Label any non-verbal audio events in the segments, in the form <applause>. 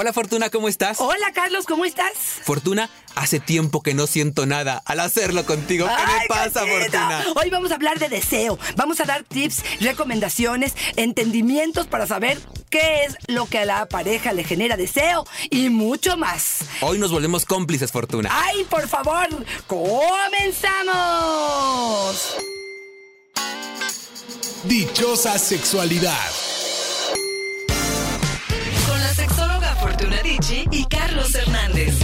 Hola Fortuna, ¿cómo estás? Hola Carlos, ¿cómo estás? Fortuna, hace tiempo que no siento nada al hacerlo contigo. ¿Qué me Ay, pasa, Cachito. Fortuna? Hoy vamos a hablar de deseo. Vamos a dar tips, recomendaciones, entendimientos para saber qué es lo que a la pareja le genera deseo y mucho más. Hoy nos volvemos cómplices, Fortuna. ¡Ay, por favor! ¡Comenzamos! Dichosa sexualidad. Y Carlos Hernández.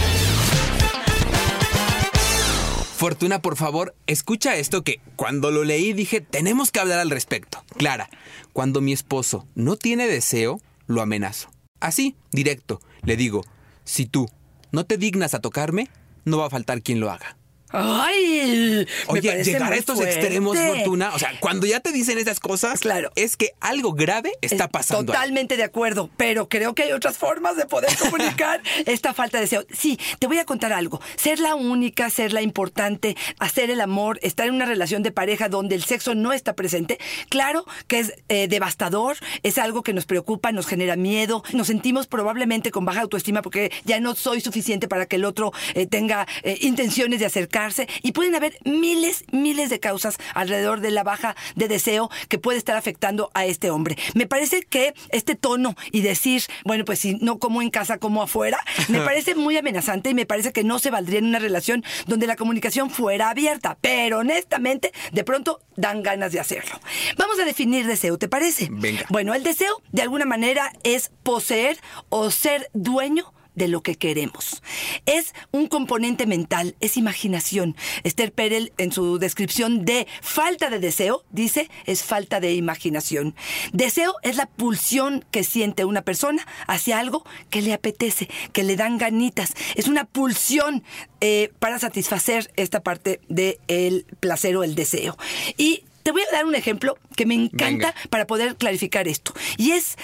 Fortuna, por favor, escucha esto que cuando lo leí dije, tenemos que hablar al respecto. Clara, cuando mi esposo no tiene deseo, lo amenazo. Así, directo, le digo, si tú no te dignas a tocarme, no va a faltar quien lo haga. ¡Ay! Oye, llegar a estos fuerte. extremos, Fortuna, o sea, cuando ya te dicen esas cosas, Claro. es que algo grave está Es pasando. ahí. Totalmente de acuerdo, pero creo que hay otras formas de poder <laughs> comunicar esta falta de deseo. Sí, te voy a contar algo. Ser la única, ser la importante, hacer el amor, estar en una relación de pareja donde el sexo no está presente, claro que es eh, devastador, es algo que nos preocupa, nos genera miedo, nos sentimos probablemente con baja autoestima porque ya no soy suficiente para que el otro eh, tenga eh, intenciones de acercarse y pueden haber miles, miles de causas alrededor de la baja de deseo que puede estar afectando a este hombre. Me parece que este tono y decir, bueno, pues si no como en casa, como afuera, <laughs> me parece muy amenazante y me parece que no se valdría en una relación donde la comunicación fuera abierta. Pero honestamente, de pronto dan ganas de hacerlo. Vamos a definir deseo, ¿te parece? Venga. Bueno, el deseo de alguna manera es poseer o ser dueño de lo que queremos. Es un componente mental, es imaginación. Esther Perel, en su descripción de falta de deseo, dice, es falta de imaginación. Deseo es la pulsión que siente una persona hacia algo que le apetece, que le dan ganitas. Es una pulsión eh, para satisfacer esta parte del placer o el deseo. Y te voy a dar un ejemplo que me encanta Venga. para poder clarificar esto. Y es,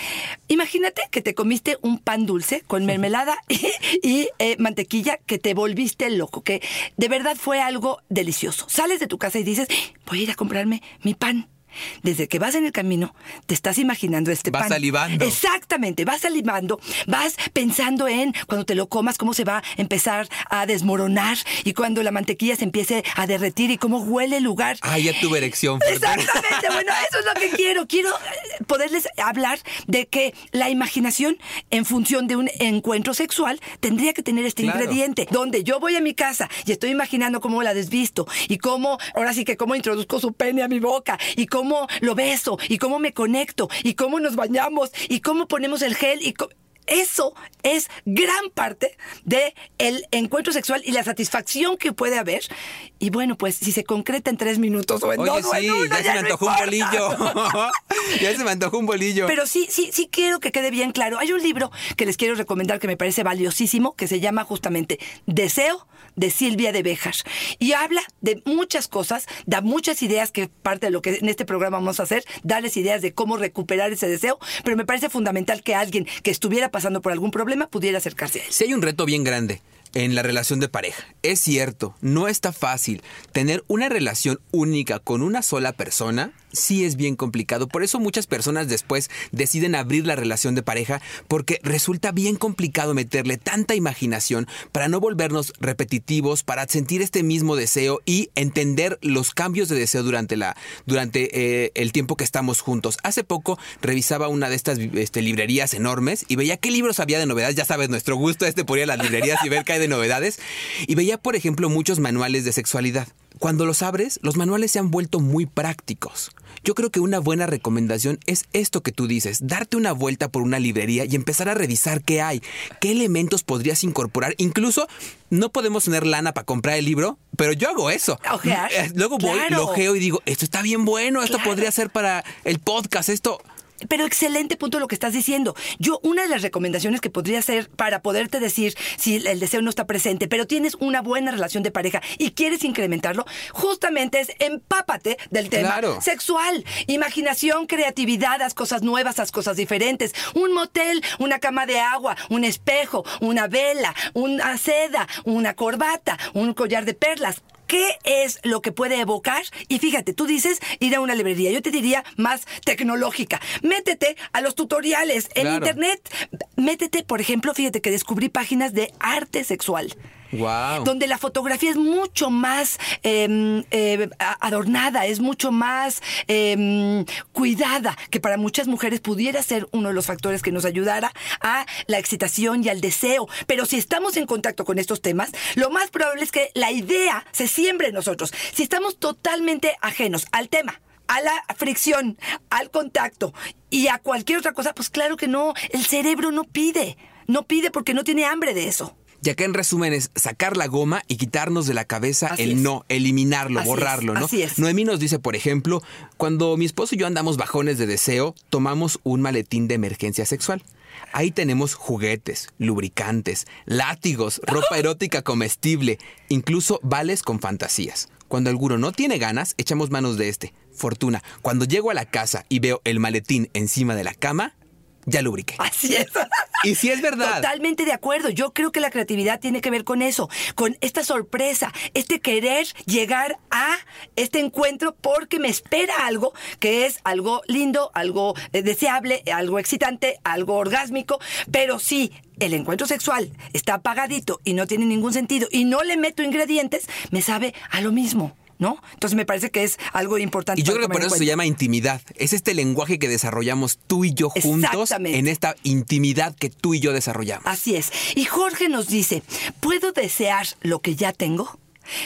imagínate que te comiste un pan dulce con mermelada <laughs> y, y, eh, mantequilla que te volviste loco, que de verdad fue algo delicioso. Sales de tu casa y dices, voy a ir a comprarme mi pan. Desde que vas en el camino, te estás imaginando este Vas pan. salivando. Exactamente, vas salivando, vas pensando en cuando te lo comas, cómo se va a empezar a desmoronar y cuando la mantequilla se empiece a derretir y cómo huele el lugar. Ay, ya tuve erección. Exactamente, bueno, eso es lo que quiero. Quiero eh, poderles hablar de que la imaginación en función de un encuentro sexual tendría que tener este Claro. ingrediente, donde yo voy a mi casa y estoy imaginando cómo la desvisto y cómo, ahora sí que cómo introduzco su pene a mi boca y cómo lo beso y cómo me conecto y cómo nos bañamos y cómo ponemos el gel y eso es gran parte de el encuentro sexual y la satisfacción que puede haber. Y bueno, pues si se concreta en tres minutos o en Oye, dos o en sí, uno, ya se me antojó un bolillo. <laughs> ya se me antojó un bolillo. Pero sí, sí, sí quiero que quede bien claro. Hay un libro que les quiero recomendar que me parece valiosísimo, que se llama justamente Deseo de Silvia de Bejar. Y habla de muchas cosas, da muchas ideas que parte de lo que en este programa vamos a hacer, darles ideas de cómo recuperar ese deseo, pero me parece fundamental que alguien que estuviera pasando por algún problema pudiera acercarse a. Si hay un reto bien grande en la relación de pareja. Es cierto, no está fácil. Tener una relación única con una sola persona sí es bien complicado. Por eso muchas personas después deciden abrir la relación de pareja porque resulta bien complicado meterle tanta imaginación para no volvernos repetitivos, para sentir este mismo deseo y entender los cambios de deseo durante, la, durante eh, el tiempo que estamos juntos. Hace poco revisaba una de estas este, librerías enormes y veía qué libros había de novedades. Ya sabes, nuestro gusto este por ir a las librerías y ver qué hay de novedades. Y veía, por ejemplo, muchos manuales de sexualidad. Cuando los abres, los manuales se han vuelto muy prácticos. Yo creo que una buena recomendación es esto que tú dices, darte una vuelta por una librería y empezar a revisar qué hay, qué elementos podrías incorporar. Incluso no podemos tener lana para comprar el libro, pero yo hago eso. Ojear. Eh, Luego voy, Claro. lo ojeo y digo, esto está bien bueno, esto Claro. podría ser para el podcast, esto... pero excelente punto lo que estás diciendo. Yo, una de las recomendaciones que podría hacer para poderte decir si el deseo no está presente, pero tienes una buena relación de pareja y quieres incrementarlo, justamente es empápate del tema Claro. sexual. Imaginación, creatividad, haz cosas nuevas, haz cosas diferentes. Un motel, una cama de agua, un espejo, una vela, una seda, una corbata, un collar de perlas. ¿Qué es lo que puede evocar? Y fíjate, tú dices ir a una librería. Yo te diría más tecnológica. Métete a los tutoriales en Claro. internet. Métete, por ejemplo, fíjate que descubrí páginas de arte sexual Donde la fotografía es mucho más eh, eh, adornada, es mucho más eh, cuidada, que para muchas mujeres pudiera ser uno de los factores que nos ayudara a la excitación y al deseo. Pero si estamos en contacto con estos temas, lo más probable es que la idea se siembre en nosotros. Si estamos totalmente ajenos al tema, a la fricción, al contacto y a cualquier otra cosa, pues claro que no, el cerebro no pide, no pide porque no tiene hambre de eso. Y acá en resumen es sacar la goma y quitarnos de la cabeza Así el es. no, eliminarlo, Así borrarlo, es, ¿no? así es. Noemí nos dice, por ejemplo, cuando mi esposo y yo andamos bajones de deseo, tomamos un maletín de emergencia sexual. Ahí tenemos juguetes, lubricantes, látigos, <laughs> ropa erótica comestible, incluso vales con fantasías. Cuando alguno no tiene ganas, echamos manos de este. Fortuna, cuando llego a la casa y veo el maletín encima de la cama, ya lubriqué. Así es. Y si es verdad. Totalmente de acuerdo. Yo creo que la creatividad tiene que ver con eso, con esta sorpresa, este querer llegar a este encuentro porque me espera algo que es algo lindo, algo eh, deseable, algo excitante, algo orgásmico, pero si el encuentro sexual está apagadito y no tiene ningún sentido y no le meto ingredientes, me sabe a lo mismo. ¿No? Entonces me parece que es algo importante. Y yo creo que por eso se llama intimidad. Es este lenguaje que desarrollamos tú y yo juntos en esta intimidad que tú y yo desarrollamos. Así es. Y Jorge nos dice, ¿puedo desear lo que ya tengo?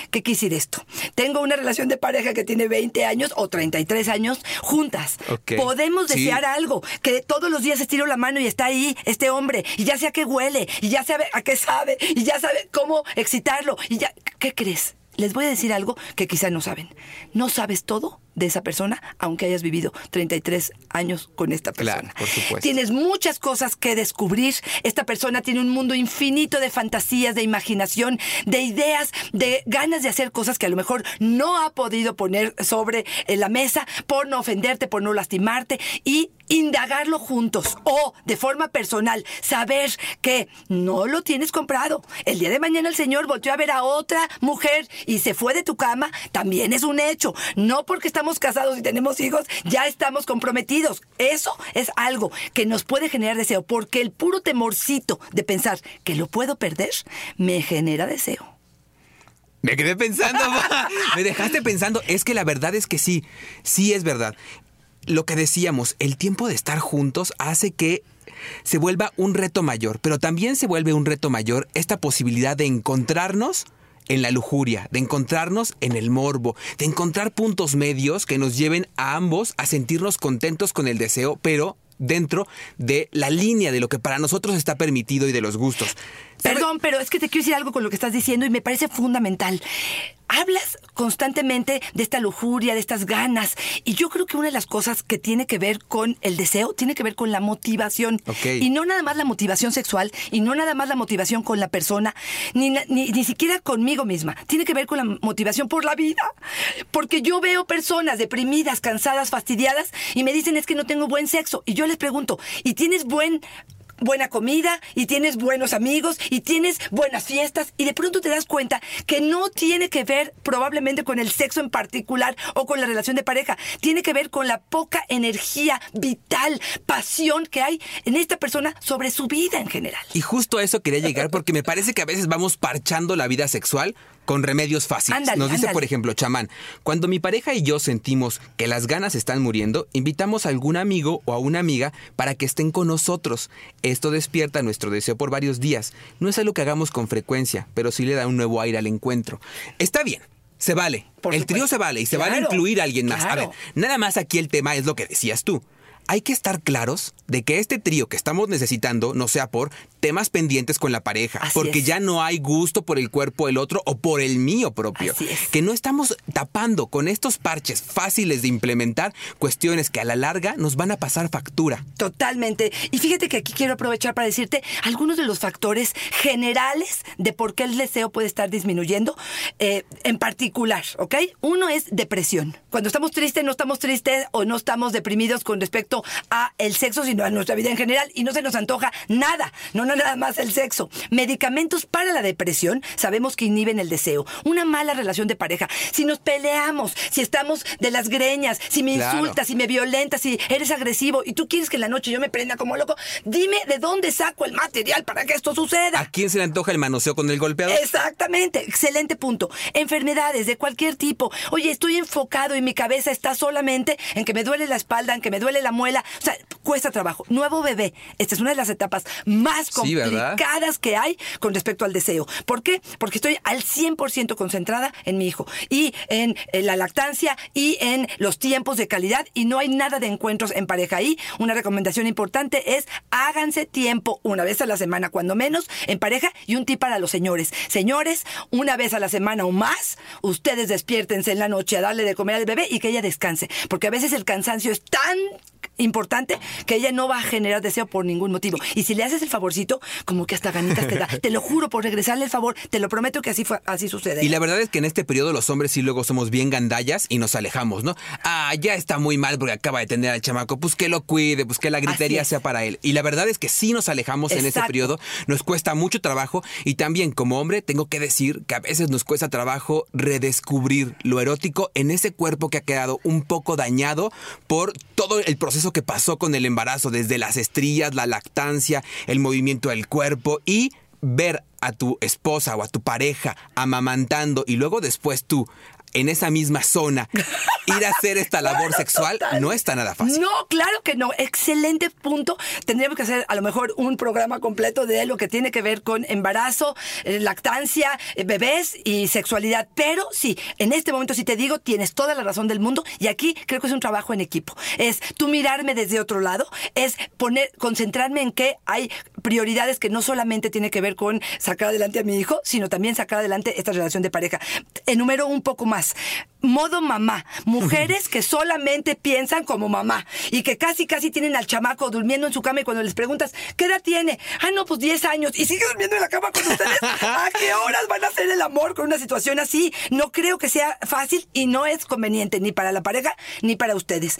¿Qué quisiera esto? Tengo una relación de pareja que tiene 20 años o 33 años juntas. Ok. Podemos Sí. desear algo, que todos los días estiro la mano y está ahí este hombre, y ya sé a qué huele, y ya sabe a qué sabe, y ya sabe cómo excitarlo, y ya... ¿Qué crees? Les voy a decir algo que quizá no saben. No sabes todo de esa persona, aunque hayas vivido 33 años con esta persona. Claro, por supuesto. Tienes muchas cosas que descubrir. Esta persona tiene un mundo infinito de fantasías, de imaginación, de ideas, de ganas de hacer cosas que a lo mejor no ha podido poner sobre eh, la mesa por no ofenderte, por no lastimarte y indagarlo juntos o de forma personal, saber que no lo tienes comprado. El día de mañana el Señor volteó a ver a otra mujer y se fue de tu cama, también es un hecho. No porque estamos casados y tenemos hijos, ya estamos comprometidos. Eso es algo que nos puede generar deseo, porque el puro temorcito de pensar que lo puedo perder me genera deseo. Me quedé pensando, <laughs> me dejaste pensando. Es que la verdad es que sí, sí es verdad. Lo que decíamos, el tiempo de estar juntos hace que se vuelva un reto mayor, pero también se vuelve un reto mayor esta posibilidad de encontrarnos en la lujuria, de encontrarnos en el morbo, de encontrar puntos medios que nos lleven a ambos a sentirnos contentos con el deseo, pero dentro de la línea de lo que para nosotros está permitido y de los gustos. Perdón, pero es que te quiero decir algo con lo que estás diciendo y me parece fundamental. Hablas constantemente de esta lujuria, de estas ganas, y yo creo que una de las cosas que tiene que ver con el deseo tiene que ver con la motivación. Y no nada más la motivación sexual, y no nada más la motivación con la persona, ni, ni, ni siquiera conmigo misma. Tiene que ver con la motivación por la vida. Porque yo veo personas deprimidas, cansadas, fastidiadas, y me dicen es que no tengo buen sexo. Y yo les pregunto, ¿y tienes buen buena comida y tienes buenos amigos y tienes buenas fiestas y de pronto te das cuenta que no tiene que ver probablemente con el sexo en particular o con la relación de pareja, tiene que ver con la poca energía vital, pasión que hay en esta persona sobre su vida en general. Y justo a eso quería llegar porque me parece que a veces vamos parchando la vida sexual con remedios fáciles. Ándale, Nos dice, ándale. por ejemplo, chamán, cuando mi pareja y yo sentimos que las ganas están muriendo, invitamos a algún amigo o a una amiga para que estén con nosotros. Esto despierta nuestro deseo por varios días. No es algo que hagamos con frecuencia, pero sí le da un nuevo aire al encuentro. Está bien. Se vale. Por el supuesto. trío se vale y se vale Claro, incluir a alguien más. A ver, nada más aquí el tema es lo que decías tú. Hay que estar claros de que este trío que estamos necesitando no sea por temas pendientes con la pareja, Así porque es. ya no hay gusto por el cuerpo del otro o por el mío propio. Así es. Que no estamos tapando con estos parches fáciles de implementar cuestiones que a la larga nos van a pasar factura. Totalmente. Y fíjate que aquí quiero aprovechar para decirte algunos de los factores generales de por qué el deseo puede estar disminuyendo eh, en particular, ¿ok? Uno es depresión. Cuando estamos tristes, no estamos tristes o no estamos deprimidos con respecto a el sexo, sino a nuestra vida en general y no se nos antoja nada, no no nada más el sexo. Medicamentos para la depresión sabemos que inhiben el deseo. Una mala relación de pareja. Si nos peleamos, si estamos de las greñas, si me Claro. insultas, si me violentas, si eres agresivo y tú quieres que en la noche yo me prenda como loco, dime de dónde saco el material para que esto suceda. ¿A quién se le antoja el manoseo con el golpeador? Exactamente, excelente punto. Enfermedades de cualquier tipo. Oye, estoy enfocado y mi cabeza está solamente en que me duele la espalda, en que me duele la muela. O sea, cuesta trabajo. Nuevo bebé. Esta es una de las etapas más complicadas que hay con respecto al deseo. ¿Por qué? Porque estoy al 100% concentrada en mi hijo y en, eh, la lactancia y en los tiempos de calidad y no hay nada de encuentros en pareja ahí. Una recomendación importante es háganse tiempo una vez a la semana, cuando menos, en pareja y un tip para los señores. Señores, una vez a la semana o más, ustedes despiértense en la noche a darle de comer al bebé y que ella descanse, porque a veces el cansancio es tan importante que ella no va a generar deseo por ningún motivo. Y si le haces el favorcito, como que hasta ganitas te da. <laughs> Te lo juro por regresarle el favor, te lo prometo que así fue, así sucede. Y la verdad es que en este periodo los hombres sí luego somos bien gandallas y nos alejamos, ¿no? Ah, ya está muy mal porque acaba de tener al chamaco, pues que lo cuide, pues que la gritería sea para él. Y la verdad es que sí nos alejamos en ese Exacto. periodo, nos cuesta mucho trabajo y también como hombre tengo que decir que a veces nos cuesta trabajo redescubrir lo erótico en ese cuerpo que ha quedado un poco dañado por todo el proceso que pasó con el embarazo, desde las estrías, la lactancia, el movimiento del cuerpo y ver a tu esposa o a tu pareja amamantando y luego después tú en esa misma zona ir a hacer esta labor sexual <laughs> no está nada fácil. No, claro que no. Excelente punto. Tendríamos que hacer a lo mejor un programa completo de lo que tiene que ver con embarazo, eh, lactancia, eh, bebés y sexualidad. Pero sí, en este momento sí te digo, tienes toda la razón del mundo y aquí creo que es un trabajo en equipo. Es tú mirarme desde otro lado, es poner, concentrarme en que hay prioridades que no solamente tiene que ver con sacar adelante a mi hijo, sino también sacar adelante esta relación de pareja. Enumero un poco más. Modo mamá. Mujeres que solamente piensan como mamá y que casi, casi tienen al chamaco durmiendo en su cama y cuando les preguntas, ¿qué edad tiene? Ah, no, pues 10 años y sigue durmiendo en la cama con ustedes. <laughs> ¿A qué horas van a hacer el amor con una situación así? No creo que sea fácil y no es conveniente ni para la pareja ni para ustedes.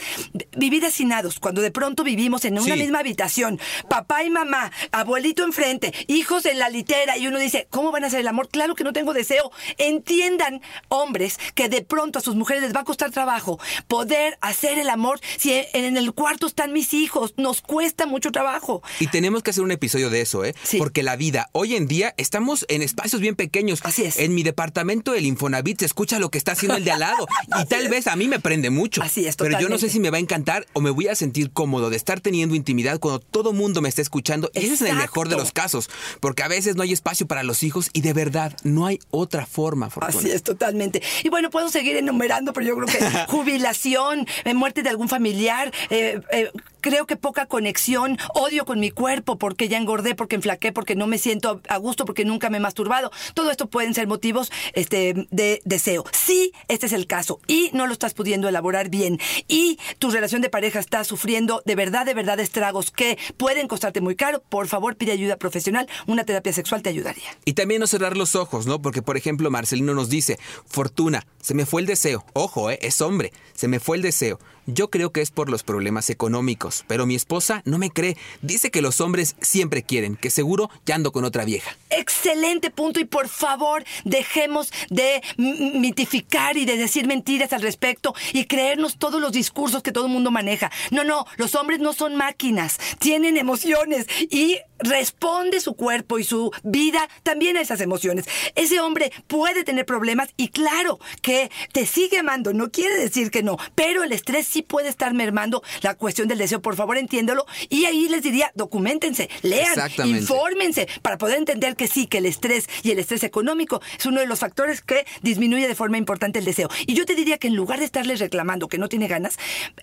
Vivir hacinados, cuando de pronto vivimos en una Sí. misma habitación, papá y mamá, abuelito enfrente, hijos en la litera y uno dice, ¿cómo van a hacer el amor? Claro que no tengo deseo. Entiendan, hombres, que de pronto a sus mujeres les va a costar trabajo poder hacer el amor si en el cuarto están mis hijos. Nos cuesta mucho trabajo. Y tenemos que hacer un episodio de eso, ¿eh? Sí. Porque la vida, hoy en día, estamos en espacios bien pequeños. Así es. En mi departamento del Infonavit se escucha lo que está haciendo el de al lado. <laughs> y tal es. vez a mí me prende mucho. Así es, Pero yo no sé totalmente. si me va a encantar o me voy a sentir cómodo de estar teniendo intimidad cuando todo mundo me está escuchando. Y ese es en el mejor de los casos. Porque a veces no hay espacio para los hijos y de verdad no hay otra forma, Fortuna. Así es, totalmente. Y bueno, puedo seguir enumerando, pero yo creo que <laughs> jubilación, eh, muerte de algún familiar, eh, eh, creo que poca conexión, odio con mi cuerpo porque ya engordé, porque enflaqué, porque no me siento a gusto, porque nunca me he masturbado. Todo esto pueden ser motivos este, de deseo. Sí, este es el caso y no lo estás pudiendo elaborar bien y tu relación de pareja está sufriendo de verdad, de verdad estragos que pueden costarte muy caro, por favor pide ayuda profesional. Una terapia sexual te ayudaría. Y también no cerrar los ojos, ¿no? Porque, por ejemplo, Marcelino nos dice, Fortuna, se me fue el deseo. Ojo, ¿eh? Es hombre, se me fue el deseo. Yo creo que es por los problemas económicos, pero mi esposa no me cree. Dice que los hombres siempre quieren, que seguro ya ando con otra vieja. Excelente punto y por favor dejemos de mitificar y de decir mentiras al respecto y creernos todos los discursos que todo el mundo maneja. No, no, los hombres no son máquinas, tienen emociones y responde su cuerpo y su vida también a esas emociones. Ese hombre puede tener problemas y claro que te sigue amando, no quiere decir que no, pero el estrés sí puede estar mermando la cuestión del deseo. Por favor, entiéndolo. Y ahí les diría, documentense, lean, infórmense para poder entender que sí, que el estrés y el estrés económico es uno de los factores que disminuye de forma importante el deseo. Y yo te diría que en lugar de estarles reclamando que no tiene ganas,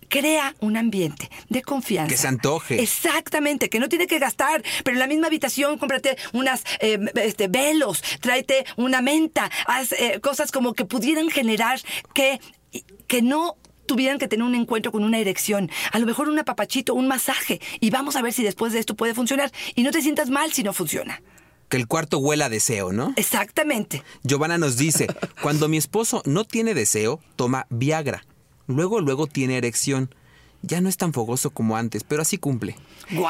crea un ambiente de confianza. Que se antoje. Exactamente, que no tiene que gastar, pero en la misma habitación cómprate unas eh, este, velos, tráete una menta, haz eh, cosas como que pudieran generar que, que no tuvieran que tener un encuentro con una erección, a lo mejor un apapachito, un masaje, y vamos a ver si después de esto puede funcionar. Y no te sientas mal si no funciona. Que el cuarto huela a deseo, ¿no? Exactamente. Giovanna nos dice, <laughs> cuando mi esposo no tiene deseo, toma Viagra. Luego, luego tiene erección. Ya no es tan fogoso como antes, pero así cumple. ¡Wow!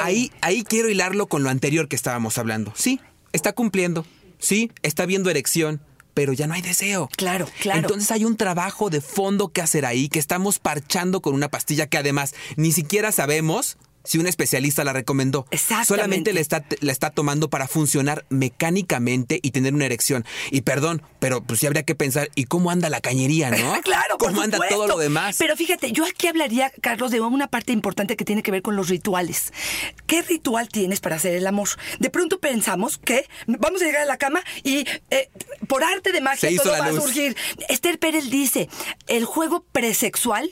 Ahí, ahí quiero hilarlo con lo anterior que estábamos hablando. Sí, está cumpliendo. Sí, está viendo erección, pero ya no hay deseo. Claro, claro. Entonces hay un trabajo de fondo que hacer ahí, que estamos parchando con una pastilla que además ni siquiera sabemos si un especialista la recomendó. Solamente la está, la está tomando para funcionar mecánicamente y tener una erección. Y perdón, pero pues sí habría que pensar, ¿y cómo anda la cañería, no? <laughs> claro, por ¿Cómo anda todo lo demás? Pero fíjate, yo aquí hablaría, Carlos, de una parte importante que tiene que ver con los rituales. ¿Qué ritual tienes para hacer el amor? De pronto pensamos que vamos a llegar a la cama y eh, por arte de magia todo va luz. a surgir. Esther Pérez dice, el juego presexual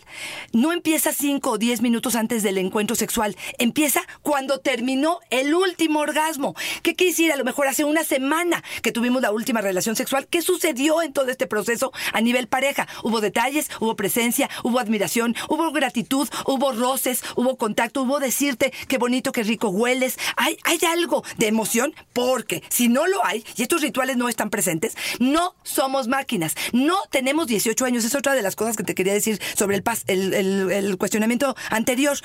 no empieza 5 o 10 minutos antes del encuentro sexual, empieza cuando terminó el último orgasmo. ¿Qué quiere decir? A lo mejor hace una semana que tuvimos la última relación sexual. ¿Qué sucedió en todo este proceso a nivel pareja? Hubo detalles, hubo presencia, hubo admiración, hubo gratitud, hubo roces, hubo contacto, hubo decirte qué bonito, qué rico hueles. Hay, hay algo de emoción porque si no lo hay y estos rituales no están presentes, no somos máquinas. No tenemos 18 años. Es otra de las cosas que te quería decir sobre el, pas- el, cuestionamiento anterior.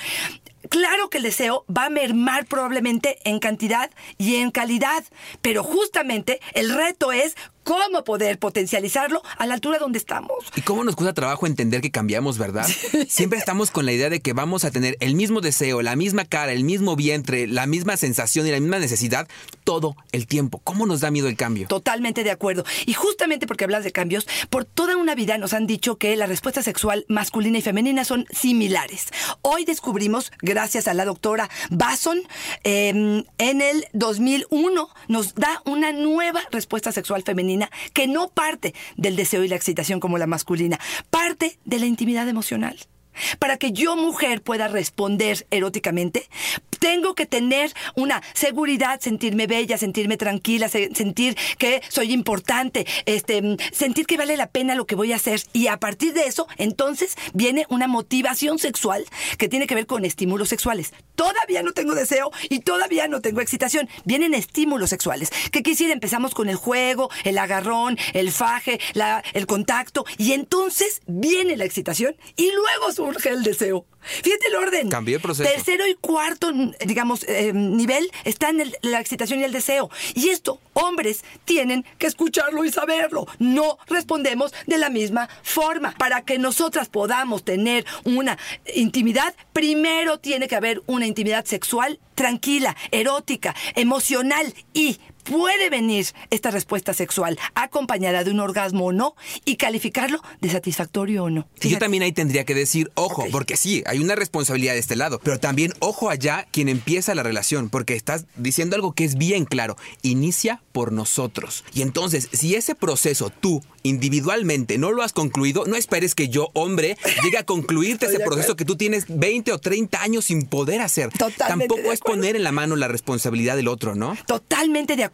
Claro que el deseo va a mermar probablemente en cantidad y en calidad, pero justamente el reto es cómo poder potencializarlo a la altura donde estamos. ¿Y cómo nos cuesta trabajo entender que cambiamos, verdad? Siempre estamos con la idea de que vamos a tener el mismo deseo, la misma cara, el mismo vientre, la misma sensación y la misma necesidad todo el tiempo. ¿Cómo nos da miedo el cambio? Totalmente de acuerdo. Y justamente porque hablas de cambios, por toda una vida nos han dicho que la respuesta sexual masculina y femenina son similares. Hoy descubrimos, gracias a la doctora Basson, eh, en el 2001 nos da una nueva respuesta sexual femenina que no parte del deseo y la excitación como la masculina, parte de la intimidad emocional. Para que yo, mujer, pueda responder eróticamente, tengo que tener una seguridad, sentirme bella, sentirme tranquila, se- sentir que soy importante, este, sentir que vale la pena lo que voy a hacer. Y a partir de eso, entonces viene una motivación sexual que tiene que ver con estímulos sexuales. Todavía no tengo deseo y todavía no tengo excitación. Vienen estímulos sexuales. ¿Qué quisiera? Empezamos con el juego, el agarrón, el faje, el contacto. Y entonces viene la excitación y luego surge el deseo. Fíjate el orden. Cambié el proceso. Tercero y cuarto, digamos, eh, nivel están el- la excitación y el deseo. Y esto, hombres tienen que escucharlo y saberlo. No respondemos de la misma forma. Para que nosotras podamos tener una intimidad, primero tiene que haber una intimidad sexual tranquila, erótica, emocional y puede venir esta respuesta sexual acompañada de un orgasmo o no y calificarlo de satisfactorio o no. Yo también ahí tendría que decir, ojo, porque sí, hay una responsabilidad de este lado, pero también ojo allá quien empieza la relación, porque estás diciendo algo que es bien claro, inicia por nosotros. Y entonces, si ese proceso tú individualmente no lo has concluido, no esperes que yo, hombre, <laughs> llegue a concluirte ese proceso que tú tienes 20 o 30 años sin poder hacer. Totalmente Tampoco es poner en la mano la responsabilidad del otro, ¿no? Totalmente de acuerdo.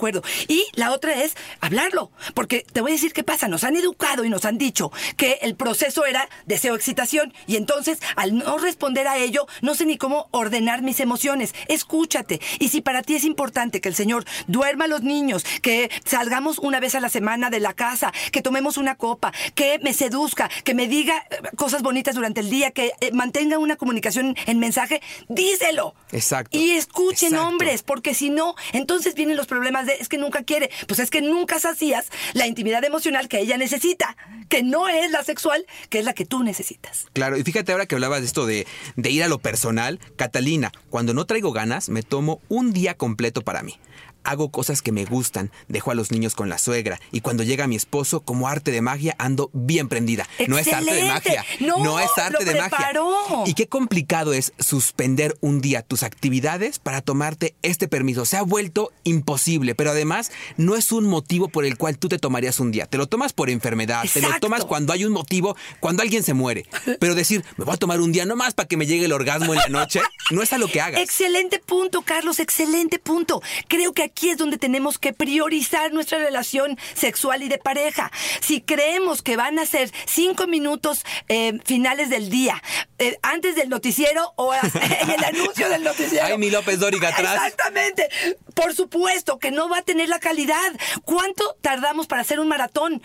Y la otra es hablarlo. Porque te voy a decir qué pasa. Nos han educado y nos han dicho que el proceso era deseo-excitación. Y entonces, al no responder a ello, no sé ni cómo ordenar mis emociones. Escúchate. Y si para ti es importante que el Señor duerma a los niños, que salgamos una vez a la semana de la casa, que tomemos una copa, que me seduzca, que me diga eh, cosas bonitas durante el día, que eh, mantenga una comunicación en mensaje, díselo. Exacto. Y escuchen Exacto. hombres, porque si no, entonces vienen los problemas es que nunca quiere. Pues es que nunca sacías la intimidad emocional que ella necesita, que no es la sexual, que es la que tú necesitas. Claro, y fíjate ahora que hablabas de esto de, de ir a lo personal, Catalina, cuando no traigo ganas, me tomo un día completo para mí. Hago cosas que me gustan, dejo a los niños con la suegra y cuando llega mi esposo, como arte de magia, ando bien prendida. No es arte de magia. No, es arte lo de magia. preparó. Y qué complicado es suspender un día tus actividades para tomarte este permiso. Se ha vuelto imposible, pero además no es un motivo por el cual tú te tomarías un día. Te lo tomas por enfermedad, te lo tomas cuando hay un motivo, cuando alguien se muere. Pero decir, me voy a tomar un día nomás para que me llegue el orgasmo en la noche, no es a lo que hagas. Excelente punto, Carlos, excelente punto. Creo que aquí es donde tenemos que priorizar nuestra relación sexual y de pareja. Si creemos que van a ser cinco minutos eh, finales del día, eh, antes del noticiero o <laughs> en el anuncio del noticiero. Ay, mi López Dóriga atrás. Exactamente. Por supuesto que no va a tener la calidad. ¿Cuánto tardamos para hacer un maratón?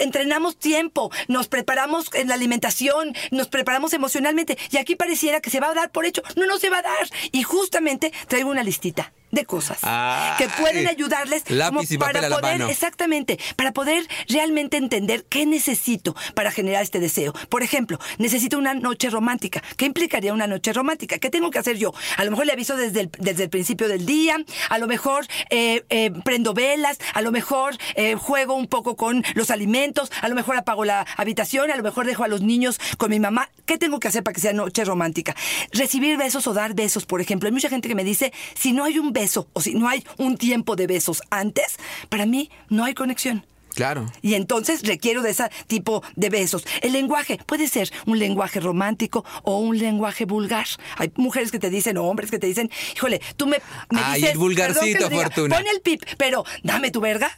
Entrenamos tiempo, nos preparamos en la alimentación, nos preparamos emocionalmente y aquí pareciera que se va a dar por hecho. No, no se va a dar. Y justamente traigo una listita de cosas que pueden ayudarles Lápiz y papel para a la poder mano. exactamente para poder realmente entender qué necesito para generar este deseo. Por ejemplo, necesito una noche romántica. ¿Qué implicaría una noche romántica? ¿Qué tengo que hacer yo? A lo mejor le aviso desde el, desde el principio del día, a lo mejor eh, eh, prendo velas, a lo mejor eh, juego un poco con los alimentos, a lo mejor apago la habitación, a lo mejor dejo a los niños con mi mamá. ¿Qué tengo que hacer para que sea noche romántica? Recibir besos o dar besos, por ejemplo. Hay mucha gente que me dice, si no hay un beso o si no hay un tiempo de besos antes, para mí no hay conexión. Claro. Y entonces requiero de ese tipo de besos. El lenguaje puede ser un lenguaje romántico o un lenguaje vulgar. Hay mujeres que te dicen, o hombres que te dicen, híjole, tú me, me Ay, dices... el vulgarcito, diga, Fortuna. Pon el pip, pero dame tu verga.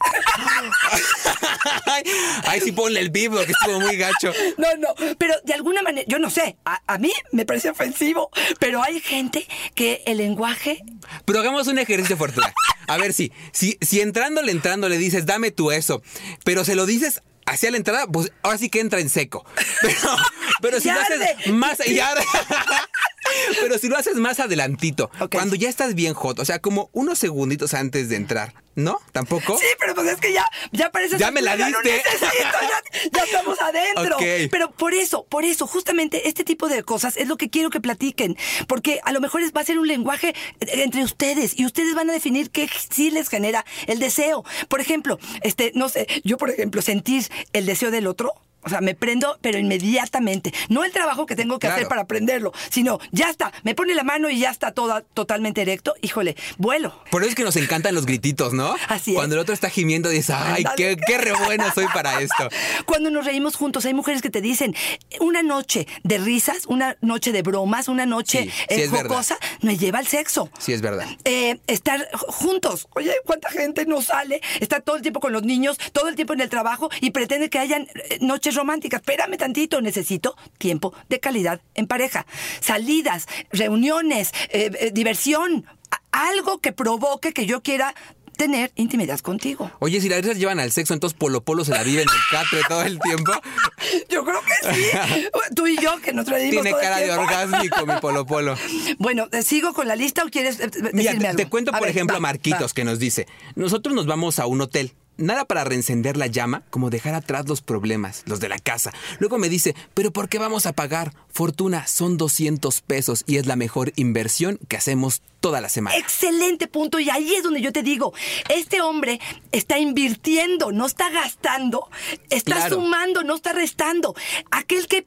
<laughs> Ay, sí ponle el vivo, que estuvo muy gacho. <laughs> No, no, pero de alguna manera, yo no sé, a, a mí me parece ofensivo, pero hay gente que el lenguaje Pero hagamos un ejercicio fortuna. A ver si, si, si entrándole, entrando le dices, dame tú eso, pero se lo dices hacia la entrada, pues ahora sí que entra en seco. <laughs> Pero, pero si lo haces más arde. <laughs> <laughs> Pero si lo haces más adelantito, cuando ya estás bien hot, o sea, como unos segunditos antes de entrar, ¿no? ¿Tampoco? Sí, pero pues es que ya, ya parece... Ya me la diste. necesito, ya, ya estamos adentro. <laughs> Ok. Pero por eso, por eso, justamente este tipo de cosas es lo que quiero que platiquen. Porque a lo mejor es- va a ser un lenguaje entre ustedes y ustedes van a definir qué sí les genera el deseo. Por ejemplo, este, no sé, yo por ejemplo, sentir el deseo del otro. O sea, me prendo, pero inmediatamente. No el trabajo que tengo que hacer para prenderlo, sino ya está. Me pone la mano y ya está toda, totalmente erecto. Híjole, vuelo. Por eso es que nos encantan los grititos, ¿no? Así es. Cuando el otro está gimiendo, dices, ay, qué, qué re bueno soy para esto. <laughs> Cuando nos reímos juntos, hay mujeres que te dicen una noche de risas, una noche de bromas, una noche Sí, sí eh, jocosa, nos lleva al sexo. Sí, es verdad. Eh, estar ju- juntos. Oye, ¿cuánta gente no sale? Está todo el tiempo con los niños, todo el tiempo en el trabajo y pretende que hayan eh, románticas. Espérame tantito, necesito tiempo de calidad en pareja. Salidas, reuniones, eh, eh, diversión, algo que provoque que yo quiera tener intimidad contigo. Oye, si las risas llevan al sexo, entonces Polo Polo se la vive en el catre todo el tiempo. <laughs> Yo creo que sí. Tú y yo que nos reímos Tiene todo el cara de tiempo. orgásmico, mi Polo Polo. <laughs> Bueno, ¿te ¿sigo con la lista o quieres eh, decirme Mira, te, algo? te cuento, A por ver, ejemplo, va, a Marquitos va. que nos dice, nosotros nos vamos a un hotel. Nada para reencender la llama como dejar atrás los problemas, los de la casa. Luego me dice, pero ¿por qué vamos a pagar? Fortuna, son 200 pesos y es la mejor inversión que hacemos toda la semana. Excelente punto. Y ahí es donde yo te digo, este hombre está invirtiendo, no está gastando, está Claro. sumando, no está restando. Aquel que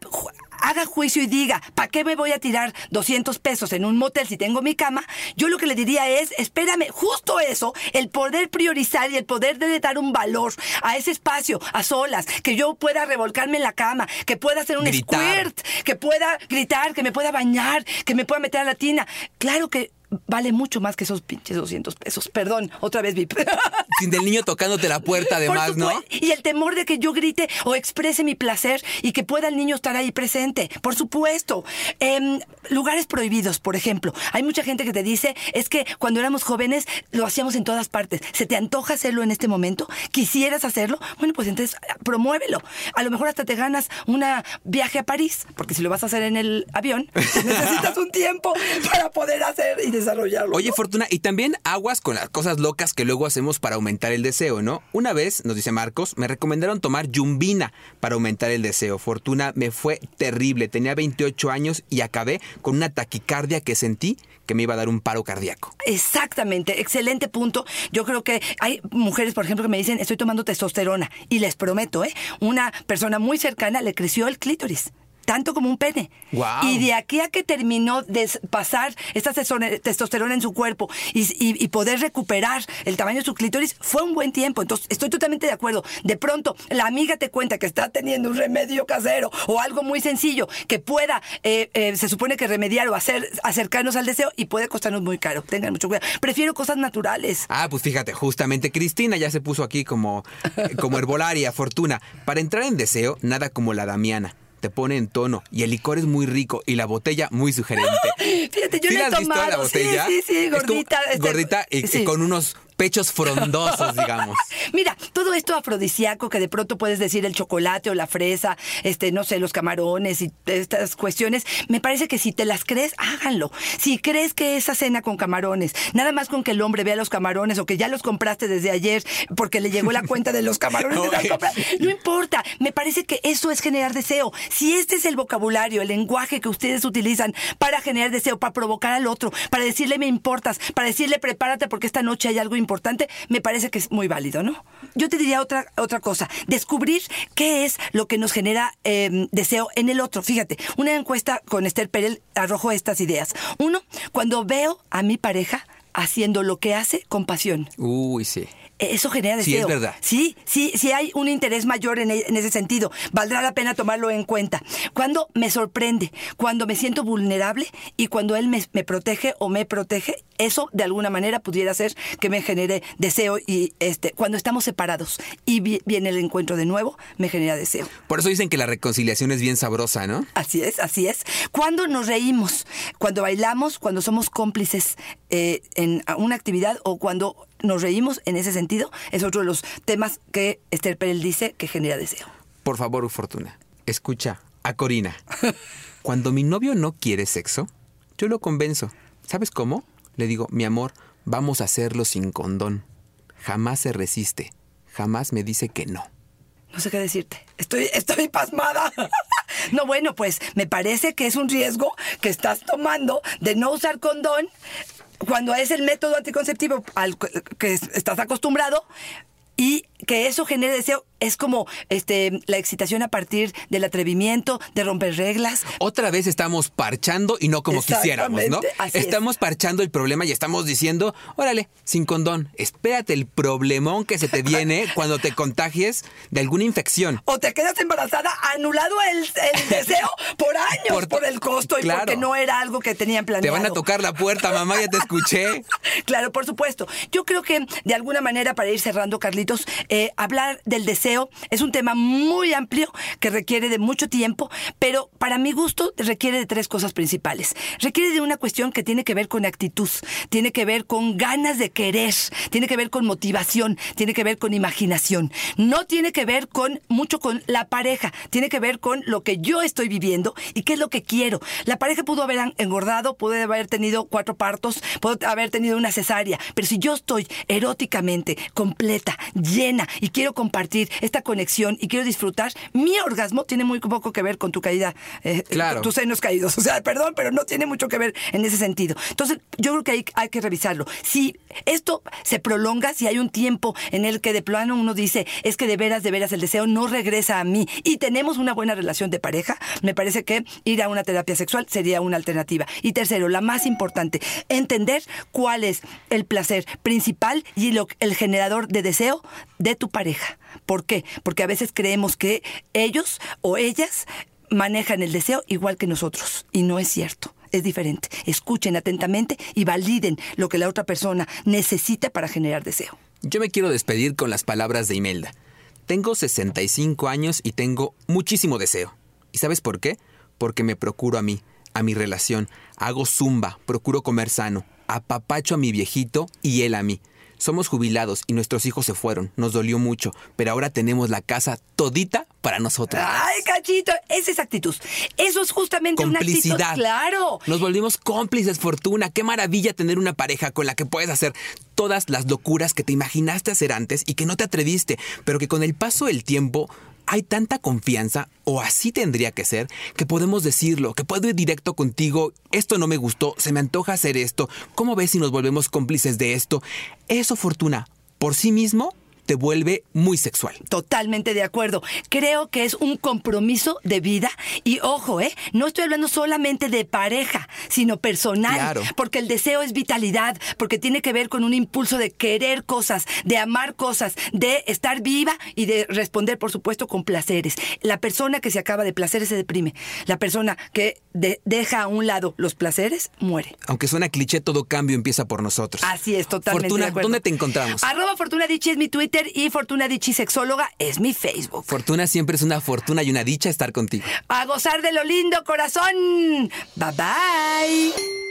haga juicio y diga, ¿para qué me voy a tirar 200 pesos en un motel si tengo mi cama? Yo lo que le diría es, espérame, justo eso, el poder priorizar y el poder de dar un valor a ese espacio, a solas, que yo pueda revolcarme en la cama, que pueda hacer un Gritar. squirt, que pueda gritar, que me pueda bañar, que me pueda meter a la tina. Claro que vale mucho más que esos pinches 200 pesos. Perdón, otra vez VIP. <laughs> Sin del niño tocándote la puerta, además, ¿no? Y el temor de que yo grite o exprese mi placer y que pueda el niño estar ahí presente. Por supuesto. Em, lugares prohibidos, por ejemplo. Hay mucha gente que te dice, es que cuando éramos jóvenes lo hacíamos en todas partes. ¿Se te antoja hacerlo en este momento? ¿Quisieras hacerlo? Bueno, pues entonces promuévelo. A lo mejor hasta te ganas un viaje a París, porque si lo vas a hacer en el avión, necesitas un tiempo para poder hacer y desarrollarlo. Oye, ¿no? Fortuna, y también aguas con las cosas locas que luego hacemos para aumentar el deseo, ¿no? Una vez, nos dice Marcos, me recomendaron tomar yumbina para aumentar el deseo. Fortuna, me fue terrible. Tenía 28 años y acabé con una taquicardia que sentí que me iba a dar un paro cardíaco. Exactamente, excelente punto. Yo creo que hay mujeres, por ejemplo, que me dicen, estoy tomando testosterona. Y les prometo, ¿eh? Una persona muy cercana le creció el clítoris. Tanto como un pene. Guau. Y de aquí a que terminó de pasar esta testosterona en su cuerpo y, y- y poder recuperar el tamaño de su clítoris, fue un buen tiempo. Entonces, estoy totalmente de acuerdo. De pronto, la amiga te cuenta que está teniendo un remedio casero o algo muy sencillo que pueda, eh, eh, se supone que remediar o hacer, acercarnos al deseo y puede costarnos muy caro. Tengan mucho cuidado. Prefiero cosas naturales. Ah, pues fíjate, justamente Cristina ya se puso aquí como, como <laughs> herbolaria, Fortuna. Para entrar en deseo, nada como la Damiana. Te pone en tono y el licor es muy rico y la botella muy sugerente. <laughs> Fíjate, yo ¿Sí he has visto tomado. la botella? Sí, sí, sí, Es como gordita. este, gordita y, con unos pechos frondosos, digamos. <laughs> Mira, todo esto afrodisíaco que de pronto puedes decir el chocolate o la fresa, este, no sé, los camarones y estas cuestiones, me parece que si te las crees, háganlo. Si crees que esa cena con camarones, nada más con que el hombre vea los camarones o que ya los compraste desde ayer porque le llegó la cuenta de los <laughs> camarones que no importa, me parece que eso es generar deseo. Si este es el vocabulario, el lenguaje que ustedes utilizan para generar deseo, para provocar al otro, para decirle me importas, para decirle prepárate porque esta noche hay algo importante, me parece que es muy válido, ¿no? Yo te diría otra, otra cosa, descubrir qué es lo que nos genera eh, deseo en el otro. Fíjate, una encuesta con Esther Perel arrojó estas ideas. Uno, cuando veo a mi pareja haciendo lo que hace con pasión. Uy, sí. Eso genera Sí, deseo. es verdad. Sí, sí, sí hay un interés mayor en, e- en ese sentido. Valdrá la pena tomarlo en cuenta. Cuando me sorprende, cuando me siento vulnerable y cuando él me, me protege o me protege, eso de alguna manera pudiera ser que me genere deseo y este, cuando estamos separados y vi- viene el encuentro de nuevo, me genera deseo. Por eso dicen que la reconciliación es bien sabrosa, ¿no? Así es, así es. Cuando nos reímos, cuando bailamos, cuando somos cómplices eh, en una actividad o cuando nos reímos en ese sentido, es otro de los temas que Esther Perel dice que genera deseo. Por favor, Fortuna, escucha a Corina. <laughs> Cuando mi novio no quiere sexo, yo lo convenzo. ¿Sabes cómo? Le digo, mi amor, vamos a hacerlo sin condón. Jamás se resiste. Jamás me dice que no. No sé qué decirte. Estoy, estoy pasmada. <laughs> No, bueno, pues me parece que es un riesgo que estás tomando de no usar condón cuando es el método anticonceptivo al que- estás acostumbrado y que eso genere deseo. Es como este, la excitación a partir del atrevimiento, de romper reglas. Otra vez estamos parchando y no como quisiéramos, ¿no? Así es. Estamos parchando el problema y estamos diciendo, órale, sin condón, espérate el problemón que se te viene <laughs> cuando te contagies de alguna infección. O te quedas embarazada, anulado el, el deseo por años, Por el costo y porque no era algo que tenían planeado. Te van a tocar la puerta, mamá, ya te escuché. <laughs> Claro, por supuesto. Yo creo que de alguna manera, para ir cerrando, Carlitos, eh, hablar del deseo es un tema muy amplio que requiere de mucho tiempo, pero para mi gusto requiere de tres cosas principales. Requiere de una cuestión que tiene que ver con actitud, tiene que ver con ganas de querer, tiene que ver con motivación, tiene que ver con imaginación. No tiene que ver con mucho con la pareja, tiene que ver con lo que yo estoy viviendo y qué es lo que quiero. La pareja pudo haber engordado, pudo haber tenido cuatro partos, pudo haber tenido una cesárea, pero si yo estoy eróticamente completa, llena y quiero compartir esta conexión y quiero disfrutar, mi orgasmo tiene muy poco que ver con tu caída, eh, Claro. con tus senos caídos. <laughs> O sea, perdón, pero no tiene mucho que ver en ese sentido. Entonces, yo creo que hay, hay que revisarlo. Si esto se prolonga, si hay un tiempo en el que de plano uno dice, es que de veras, de veras el deseo no regresa a mí y tenemos una buena relación de pareja, me parece que ir a una terapia sexual sería una alternativa. Y tercero, la más importante, entender cuál es el placer principal y lo- el generador de deseo de tu pareja. ¿Por qué? Porque a veces creemos que ellos o ellas manejan el deseo igual que nosotros y no es cierto. es diferente. Escuchen atentamente y validen lo que la otra persona necesita para generar deseo. Yo me quiero despedir con las palabras de Imelda. Tengo 65 años y tengo muchísimo deseo. ¿Y sabes por qué? Porque me procuro a mí, a mi relación, hago zumba, procuro comer sano, apapacho a mi viejito y él a mí. Somos jubilados y nuestros hijos se fueron. Nos dolió mucho, pero ahora tenemos la casa todita para nosotros. Ay, cachito, esa es actitud. Eso es justamente una Complicidad. actitud. Claro. Nos volvimos cómplices, Fortuna. Qué maravilla tener una pareja con la que puedes hacer todas las locuras que te imaginaste hacer antes y que no te atreviste, pero que con el paso del tiempo hay tanta confianza, o así tendría que ser, que podemos decirlo, que puedo ir directo contigo, esto no me gustó, se me antoja hacer esto, ¿cómo ves si nos volvemos cómplices de esto? Eso, Fortuna, por sí mismo, te vuelve muy sexual. Totalmente de acuerdo. Creo que es un compromiso de vida y ojo, ¿eh? No estoy hablando solamente de pareja, sino personal. Claro. Porque el deseo es vitalidad, porque tiene que ver con un impulso de querer cosas, de amar cosas, de estar viva y de responder, por supuesto, con placeres. La persona que se acaba de placeres se deprime. La persona que de- deja a un lado los placeres muere. Aunque suena cliché, todo cambio empieza por nosotros. Así es, totalmente. Fortuna, de acuerdo. ¿dónde te encontramos? Arroba Fortuna Dichi es mi Twitter y Fortuna Dichi Sexóloga es mi Facebook. Fortuna siempre es una fortuna y una dicha estar contigo. A gozar de lo lindo, corazón. Bye bye.